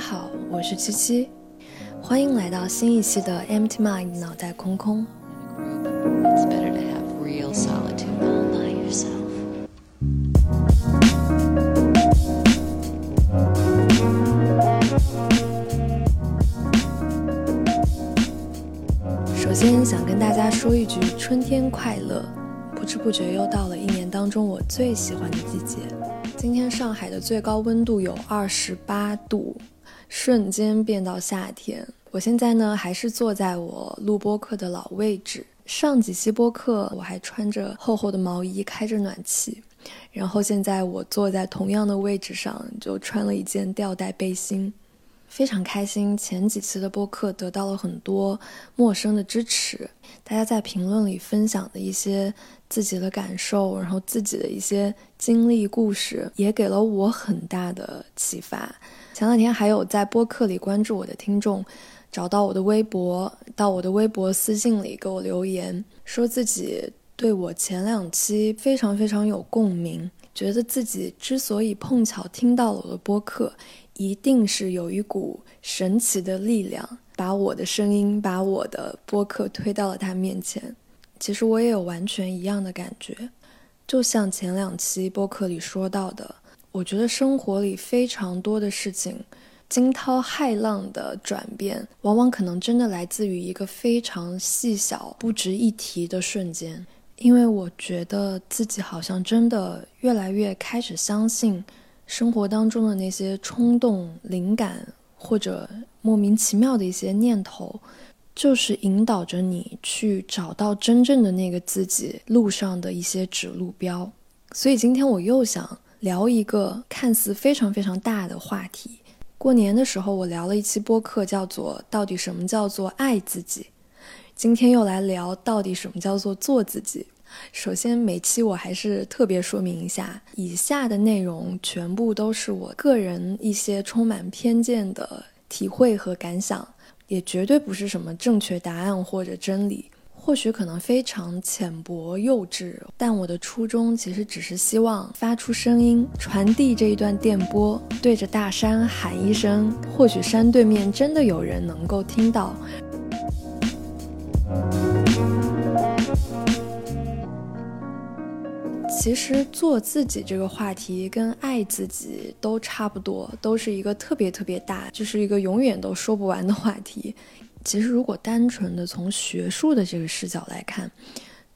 好，我是七七，欢迎来到新一期的 Empty Mind 脑袋空空。It's better to have real solitude all by yourself. 首先想跟大家说一句春天快乐，不不知不觉又到了一年当中我最喜欢的季节。今天上海的最高温度有二十八度，瞬间变到夏天。我现在呢还是坐在我录播课的老位置。上几期播客我还穿着厚厚的毛衣，开着暖气，然后现在我坐在同样的位置上，就穿了一件吊带背心。非常开心，前几期的播客得到了很多陌生的支持，大家在评论里分享的一些自己的感受，然后自己的一些经历故事，也给了我很大的启发。前两天还有在播客里关注我的听众，找到我的微博，到我的微博私信里给我留言，说自己对我前两期非常非常有共鸣，觉得自己之所以碰巧听到了我的播客。一定是有一股神奇的力量，把我的声音，把我的播客推到了他面前。其实我也有完全一样的感觉，就像前两期播客里说到的，我觉得生活里非常多的事情，惊涛骇浪的转变，往往可能真的来自于一个非常细小、不值一提的瞬间。因为我觉得自己好像真的越来越开始相信。生活当中的那些冲动、灵感，或者莫名其妙的一些念头，就是引导着你去找到真正的那个自己路上的一些指路标。所以今天我又想聊一个看似非常非常大的话题。过年的时候我聊了一期播客，叫做“到底什么叫做爱自己”。今天又来聊到底什么叫做做自己。首先，每期我还是特别说明一下，以下的内容全部都是我个人一些充满偏见的体会和感想，也绝对不是什么正确答案或者真理。或许可能非常浅薄幼稚，但我的初衷其实只是希望发出声音，传递这一段电波，对着大山喊一声，或许山对面真的有人能够听到。其实做自己这个话题跟爱自己都差不多，都是一个特别特别大，就是一个永远都说不完的话题。其实如果单纯的从学术的这个视角来看，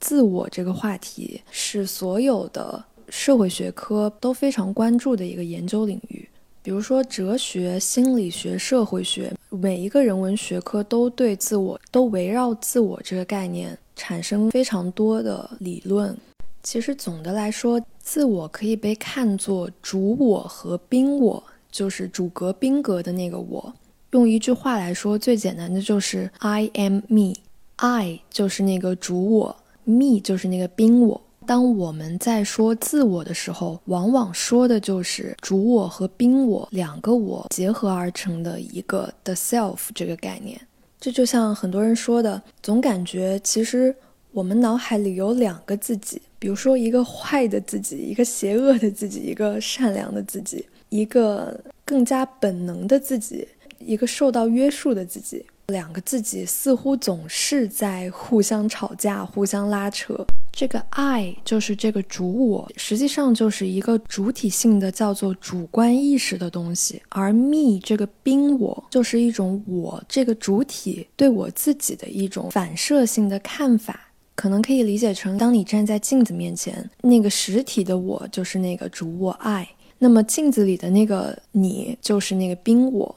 自我这个话题是所有的社会学科都非常关注的一个研究领域。比如说哲学、心理学、社会学，每一个人文学科都对自我，都围绕自我这个概念产生非常多的理论。其实总的来说，自我可以被看作主我和宾我，就是主格宾格的那个我。用一句话来说，最简单的就是 I am me。I 就是那个主我，me 就是那个宾我。当我们在说自我的时候，往往说的就是主我和宾我两个我结合而成的一个 the self 这个概念。这就像很多人说的，总感觉其实我们脑海里有两个自己。比如说，一个坏的自己，一个邪恶的自己，一个善良的自己，一个更加本能的自己，一个受到约束的自己，两个自己似乎总是在互相吵架、互相拉扯。这个爱就是这个主我，实际上就是一个主体性的叫做主观意识的东西，而 me 这个宾我就是一种我这个主体对我自己的一种反射性的看法。可能可以理解成，当你站在镜子面前，那个实体的我就是那个主我爱，那么镜子里的那个你就是那个冰我。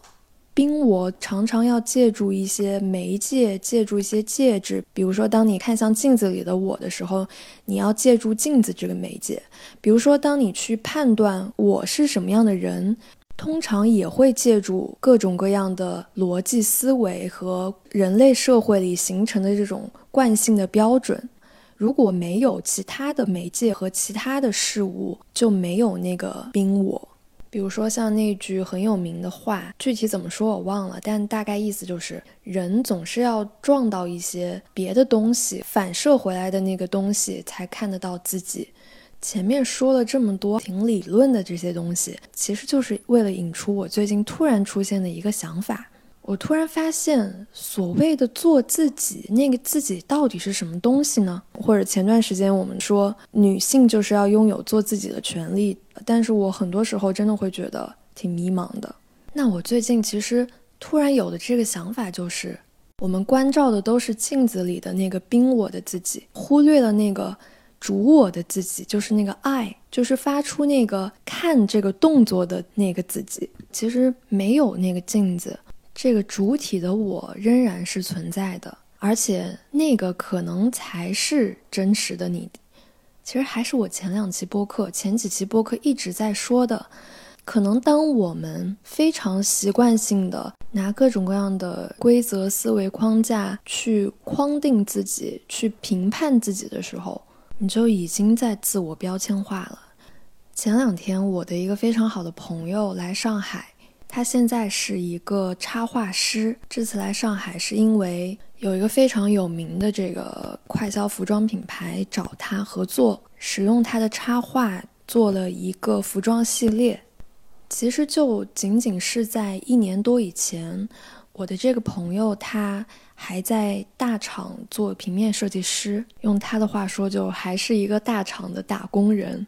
冰我常常要借助一些媒介，借助一些介质，比如说，当你看向镜子里的我的时候，你要借助镜子这个媒介；比如说，当你去判断我是什么样的人。通常也会借助各种各样的逻辑思维和人类社会里形成的这种惯性的标准。如果没有其他的媒介和其他的事物，就没有那个宾我。比如说像那句很有名的话，具体怎么说我忘了，但大概意思就是：人总是要撞到一些别的东西，反射回来的那个东西，才看得到自己。前面说了这么多挺理论的这些东西，其实就是为了引出我最近突然出现的一个想法。我突然发现，所谓的做自己，那个自己到底是什么东西呢？或者前段时间我们说女性就是要拥有做自己的权利，但是我很多时候真的会觉得挺迷茫的。那我最近其实突然有的这个想法就是，我们关照的都是镜子里的那个冰我的自己，忽略了那个主我的自己，就是那个爱，就是发出那个看这个动作的那个自己。其实没有那个镜子。这个主体的我仍然是存在的，而且那个可能才是真实的你。其实还是我前两期播客、前几期播客一直在说的，可能当我们非常习惯性的拿各种各样的规则思维框架去框定自己、去评判自己的时候，你就已经在自我标签化了。前两天，我的一个非常好的朋友来上海。他现在是一个插画师，这次来上海是因为有一个非常有名的这个快消服装品牌找他合作，使用他的插画做了一个服装系列。其实就仅仅是在一年多以前，我的这个朋友他还在大厂做平面设计师，用他的话说，就还是一个大厂的打工人。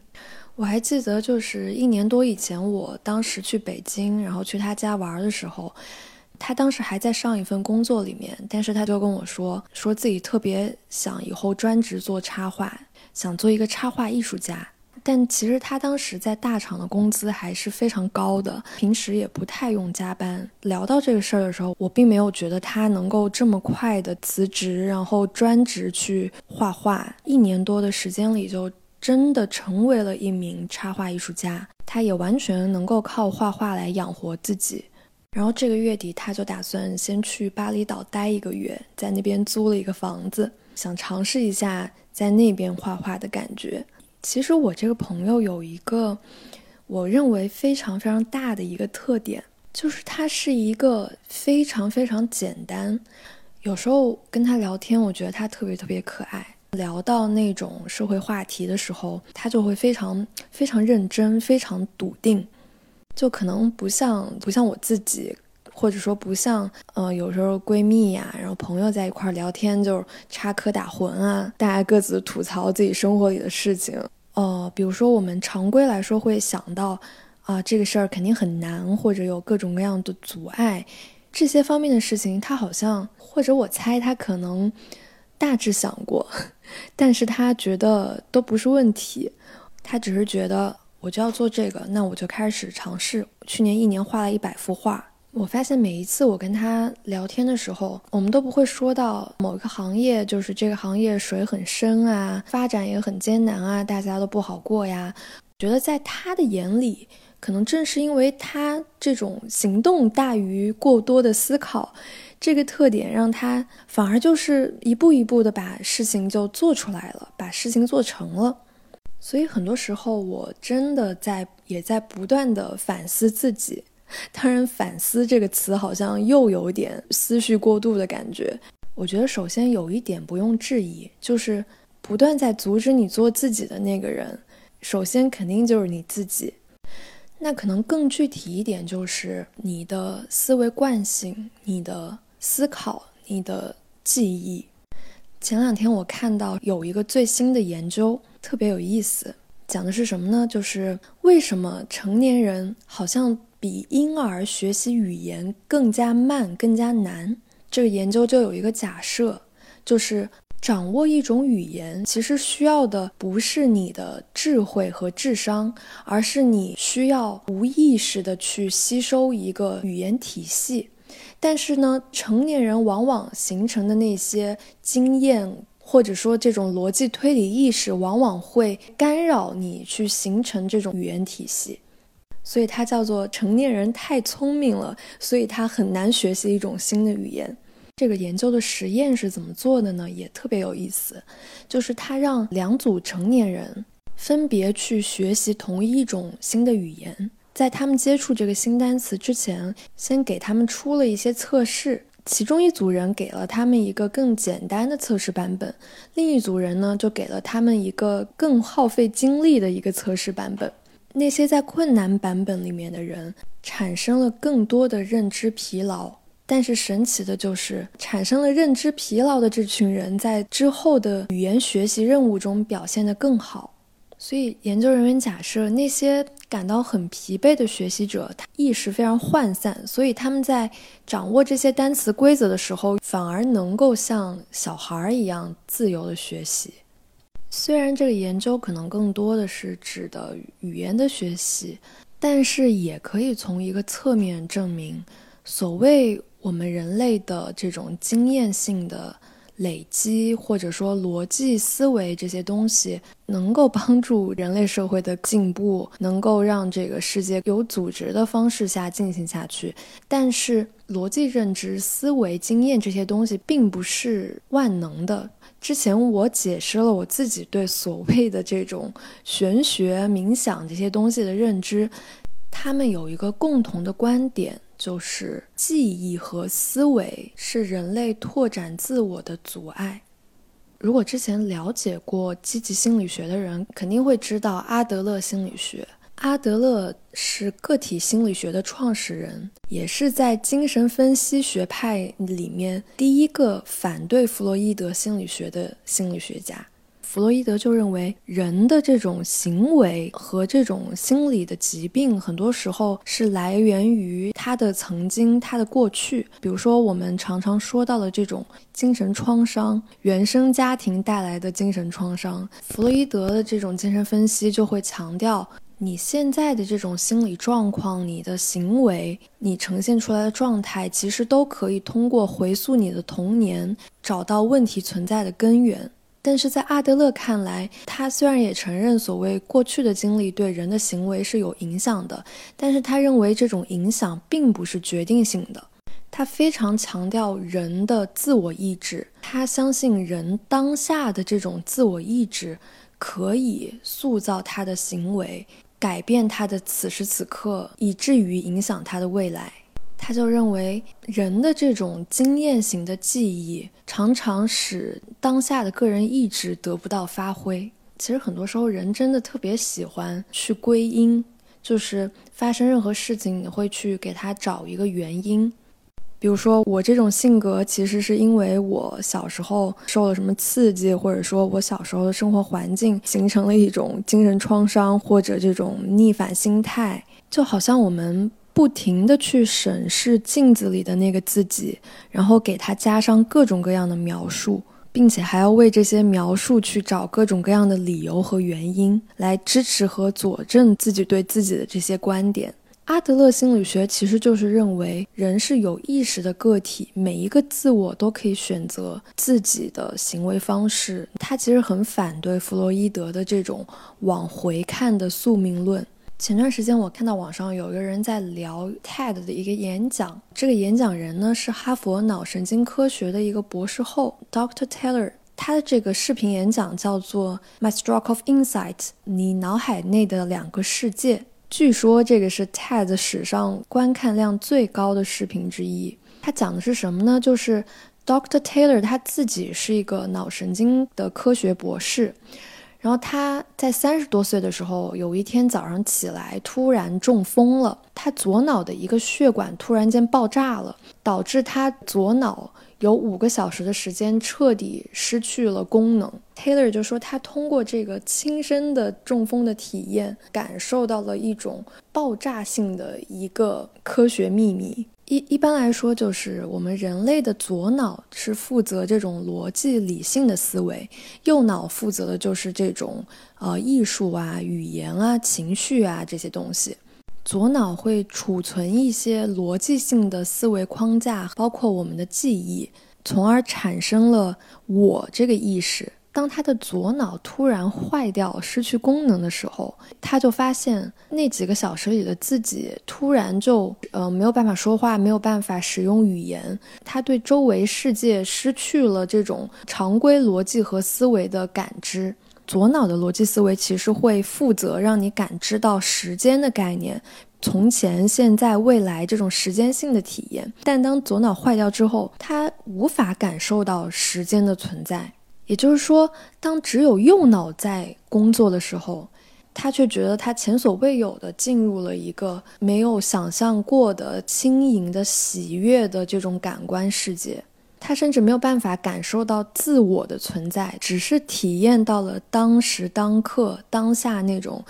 我还记得，就是一年多以前，我当时去北京，然后去他家玩的时候，他当时还在上一份工作里面，但是他就跟我说，说自己特别想以后专职做插画，想做一个插画艺术家。但其实他当时在大厂的工资还是非常高的，平时也不太用加班。聊到这个事儿的时候，我并没有觉得他能够这么快的辞职，然后专职去画画，一年多的时间里就。真的成为了一名插画艺术家，他也完全能够靠画画来养活自己。然后这个月底，他就打算先去巴厘岛待一个月，在那边租了一个房子，想尝试一下在那边画画的感觉。其实我这个朋友有一个我认为非常非常大的一个特点，就是他是一个非常非常简单。有时候跟他聊天，我觉得他特别特别可爱。聊到那种社会话题的时候，他就会非常非常认真，非常笃定，就可能不像不像我自己，或者说不像呃有时候闺蜜呀，然后朋友在一块聊天，就是插科打诨啊，大家各自吐槽自己生活里的事情。呃，比如说我们常规来说会想到啊这个事儿肯定很难，或者有各种各样的阻碍，这些方面的事情，他好像或者我猜他可能。大致想过，但是他觉得都不是问题，他只是觉得我就要做这个，那我就开始尝试。去年一年画了一百幅画，我发现每一次我跟他聊天的时候，我们都不会说到某一个行业，就是这个行业水很深啊，发展也很艰难啊，大家都不好过呀。觉得在他的眼里。可能正是因为他这种行动大于过多的思考，这个特点让他反而就是一步一步的把事情就做出来了，把事情做成了。所以很多时候我真的在也在不断的反思自己。当然，反思这个词好像又有点思绪过度的感觉。我觉得首先有一点不用质疑，就是不断在阻止你做自己的那个人，首先肯定就是你自己。那可能更具体一点，就是你的思维惯性、你的思考、你的记忆。前两天我看到有一个最新的研究，特别有意思，讲的是什么呢？就是为什么成年人好像比婴儿学习语言更加慢、更加难？这个研究就有一个假设，就是。掌握一种语言，其实需要的不是你的智慧和智商，而是你需要无意识的去吸收一个语言体系。但是呢，成年人往往形成的那些经验，或者说这种逻辑推理意识，往往会干扰你去形成这种语言体系。所以它叫做成年人太聪明了，所以他很难学习一种新的语言。这个研究的实验是怎么做的呢？也特别有意思，就是他让两组成年人分别去学习同一种新的语言，在他们接触这个新单词之前，先给他们出了一些测试，其中一组人给了他们一个更简单的测试版本，另一组人呢就给了他们一个更耗费精力的一个测试版本。那些在困难版本里面的人产生了更多的认知疲劳，但是神奇的就是产生了认知疲劳的这群人在之后的语言学习任务中表现得更好。所以，研究人员假设那些感到很疲惫的学习者，他意识非常涣散，所以他们在掌握这些单词规则的时候，反而能够像小孩一样自由的学习。虽然这个研究可能更多的是指的语言的学习，但是也可以从一个侧面证明，所谓我们人类的这种经验性的。累积或者说逻辑思维这些东西，能够帮助人类社会的进步，能够让这个世界有组织的方式下进行下去。但是，逻辑认知、思维、经验这些东西并不是万能的。之前我解释了我自己对所谓的这种玄学、冥想这些东西的认知，他们有一个共同的观点。就是记忆和思维是人类拓展自我的阻碍。如果之前了解过积极心理学的人，肯定会知道阿德勒心理学。阿德勒是个体心理学的创始人，也是在精神分析学派里面第一个反对弗洛伊德心理学的心理学家。弗洛伊德就认为，人的这种行为和这种心理的疾病，很多时候是来源于他的曾经、他的过去。比如说，我们常常说到的这种精神创伤、原生家庭带来的精神创伤，弗洛伊德的这种精神分析就会强调，你现在的这种心理状况、你的行为、你呈现出来的状态，其实都可以通过回溯你的童年，找到问题存在的根源。但是在阿德勒看来，他虽然也承认所谓过去的经历对人的行为是有影响的，但是他认为这种影响并不是决定性的。他非常强调人的自我意志，他相信人当下的这种自我意志可以塑造他的行为，改变他的此时此刻，以至于影响他的未来。他就认为，人的这种经验型的记忆常常使当下的个人意志得不到发挥。其实很多时候，人真的特别喜欢去归因，就是发生任何事情，你会去给他找一个原因。比如说，我这种性格其实是因为我小时候受了什么刺激，或者说我小时候的生活环境形成了一种精神创伤，或者这种逆反心态，就好像我们。不停的去审视镜子里的那个自己，然后给他加上各种各样的描述，并且还要为这些描述去找各种各样的理由和原因来支持和佐证自己对自己的这些观点。阿德勒心理学其实就是认为人是有意识的个体，每一个自我都可以选择自己的行为方式。他其实很反对弗洛伊德的这种往回看的宿命论。前段时间我看到网上有一个人在聊 TED 的一个演讲，这个演讲人呢是哈佛脑神经科学的一个博士后 Dr. Taylor，他的这个视频演讲叫做 My Stroke of Insight，你脑海内的两个世界。据说这个是 TED 史上观看量最高的视频之一。他讲的是什么呢？就是 Dr. Taylor 他自己是一个脑神经的科学博士。然后他在三十多岁的时候，有一天早上起来突然中风了，他左脑的一个血管突然间爆炸了，导致他左脑有五个小时的时间彻底失去了功能。Taylor 就说他通过这个亲身的中风的体验，感受到了一种爆炸性的一个科学秘密。一一般来说，就是我们人类的左脑是负责这种逻辑理性的思维，右脑负责的就是这种呃艺术啊、语言啊、情绪啊这些东西。左脑会储存一些逻辑性的思维框架，包括我们的记忆，从而产生了我这个意识。当他的左脑突然坏掉、失去功能的时候，他就发现那几个小时里的自己突然就呃没有办法说话，没有办法使用语言，他对周围世界失去了这种常规逻辑和思维的感知。左脑的逻辑思维其实会负责让你感知到时间的概念，从前、现在、未来这种时间性的体验。但当左脑坏掉之后，他无法感受到时间的存在。也就是说，当只有右脑在工作的时候，他却觉得他前所未有的进入了一个没有想象过的轻盈的喜悦的这种感官世界。他甚至没有办法感受到自我的存在，只是体验到了当时当刻当下那种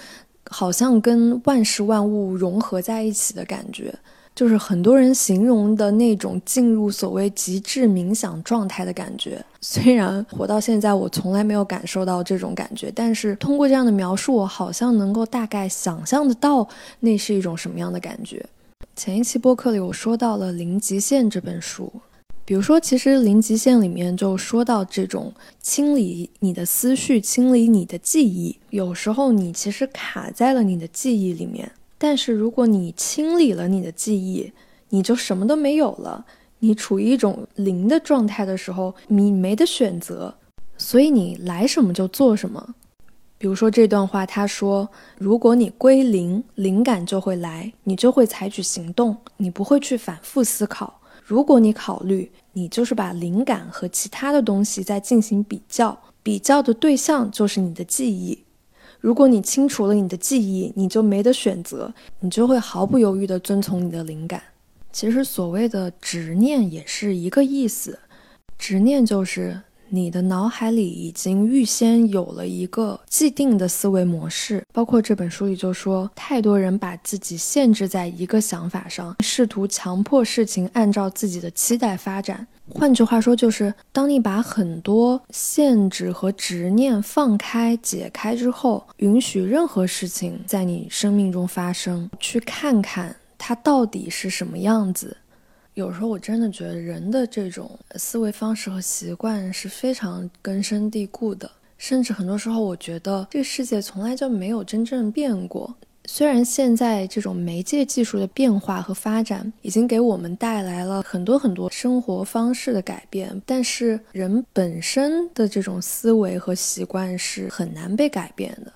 好像跟万事万物融合在一起的感觉，就是很多人形容的那种进入所谓极致冥想状态的感觉。虽然活到现在，我从来没有感受到这种感觉，但是通过这样的描述，我好像能够大概想象得到那是一种什么样的感觉。前一期播客里，我说到了《零极限》这本书。比如说，其实《零极限》里面就说到这种清理你的思绪、清理你的记忆。有时候你其实卡在了你的记忆里面，但是如果你清理了你的记忆，你就什么都没有了。你处于一种零的状态的时候，你没得选择，所以你来什么就做什么。比如说这段话，他说：“如果你归零，灵感就会来，你就会采取行动，你不会去反复思考。如果你考虑。”你就是把灵感和其他的东西在进行比较，比较的对象就是你的记忆。如果你清除了你的记忆，你就没得选择，你就会毫不犹豫地遵从你的灵感。其实所谓的执念也是一个意思，执念就是。你的脑海里已经预先有了一个既定的思维模式，包括这本书里就说，太多人把自己限制在一个想法上，试图强迫事情按照自己的期待发展。换句话说，就是当你把很多限制和执念放开、解开之后，允许任何事情在你生命中发生，去看看它到底是什么样子。有时候我真的觉得人的这种思维方式和习惯是非常根深蒂固的，甚至很多时候我觉得这个世界从来就没有真正变过。虽然现在这种媒介技术的变化和发展已经给我们带来了很多很多生活方式的改变，但是人本身的这种思维和习惯是很难被改变的。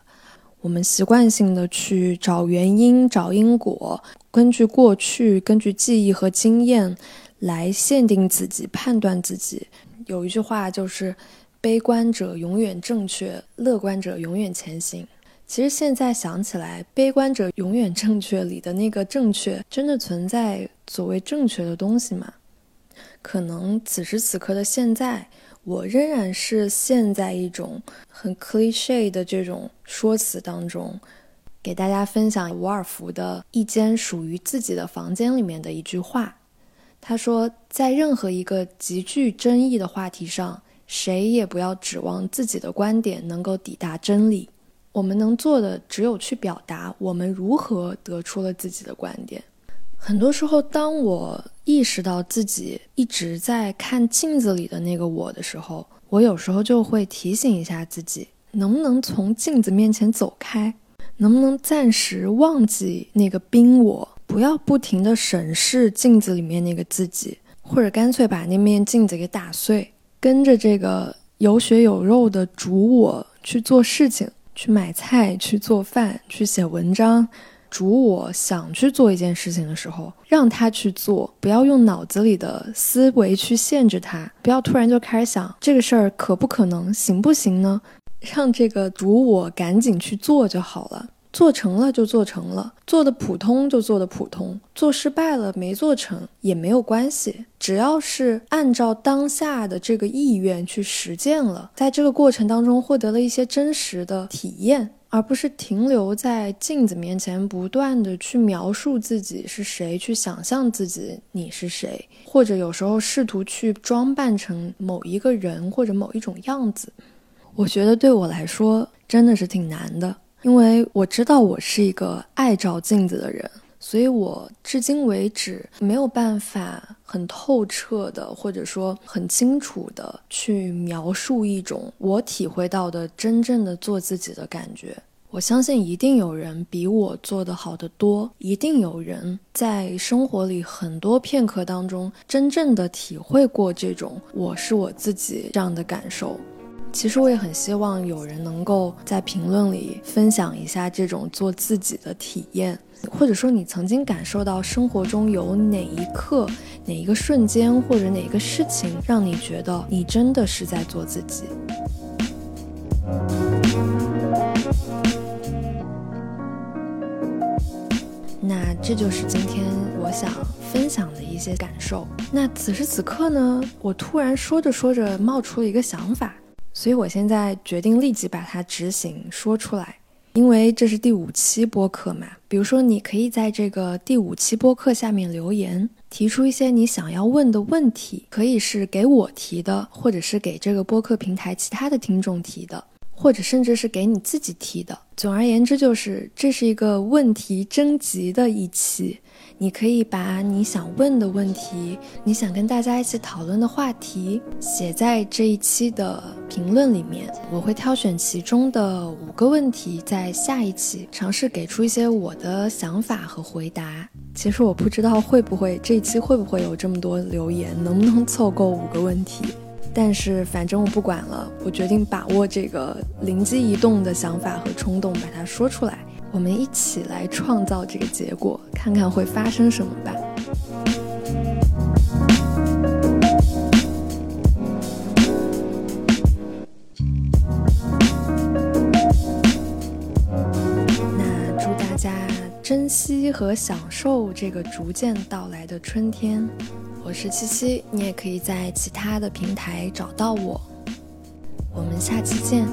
我们习惯性的去找原因、找因果。根据过去、根据记忆和经验来限定自己、判断自己。有一句话就是：“悲观者永远正确，乐观者永远前行。”其实现在想起来，“悲观者永远正确”里的那个正确，真的存在所谓正确的东西吗？可能此时此刻的现在，我仍然是陷在一种很 cliche 的这种说辞当中。给大家分享伍尔夫的一间属于自己的房间里面的一句话。他说：“在任何一个极具争议的话题上，谁也不要指望自己的观点能够抵达真理。我们能做的只有去表达我们如何得出了自己的观点。”很多时候，当我意识到自己一直在看镜子里的那个我的时候，我有时候就会提醒一下自己：能不能从镜子面前走开？能不能暂时忘记那个冰我，不要不停地审视镜子里面那个自己，或者干脆把那面镜子给打碎，跟着这个有血有肉的主我去做事情，去买菜，去做饭，去写文章。主我想去做一件事情的时候，让他去做，不要用脑子里的思维去限制他，不要突然就开始想这个事儿可不可能，行不行呢？让这个主我赶紧去做就好了，做成了就做成了，做的普通就做的普通，做失败了没做成也没有关系，只要是按照当下的这个意愿去实践了，在这个过程当中获得了一些真实的体验，而不是停留在镜子面前不断的去描述自己是谁，去想象自己你是谁，或者有时候试图去装扮成某一个人或者某一种样子。我觉得对我来说真的是挺难的，因为我知道我是一个爱照镜子的人，所以我至今为止没有办法很透彻的或者说很清楚的去描述一种我体会到的真正的做自己的感觉。我相信一定有人比我做得好得多，一定有人在生活里很多片刻当中真正的体会过这种我是我自己这样的感受。其实我也很希望有人能够在评论里分享一下这种做自己的体验，或者说你曾经感受到生活中有哪一刻、哪一个瞬间或者哪一个事情，让你觉得你真的是在做自己。那这就是今天我想分享的一些感受。那此时此刻呢，我突然说着说着冒出了一个想法。所以我现在决定立即把它执行说出来，因为这是第五期播客嘛。比如说，你可以在这个第五期播客下面留言，提出一些你想要问的问题，可以是给我提的，或者是给这个播客平台其他的听众提的，或者甚至是给你自己提的。总而言之，就是这是一个问题征集的一期。你可以把你想问的问题，你想跟大家一起讨论的话题写在这一期的评论里面，我会挑选其中的五个问题，在下一期尝试给出一些我的想法和回答。其实我不知道会不会这一期会不会有这么多留言，能不能凑够五个问题，但是反正我不管了，我决定把握这个灵机一动的想法和冲动，把它说出来。我们一起来创造这个结果，看看会发生什么吧。那祝大家珍惜和享受这个逐渐到来的春天。我是七七，你也可以在其他的平台找到我。我们下期见。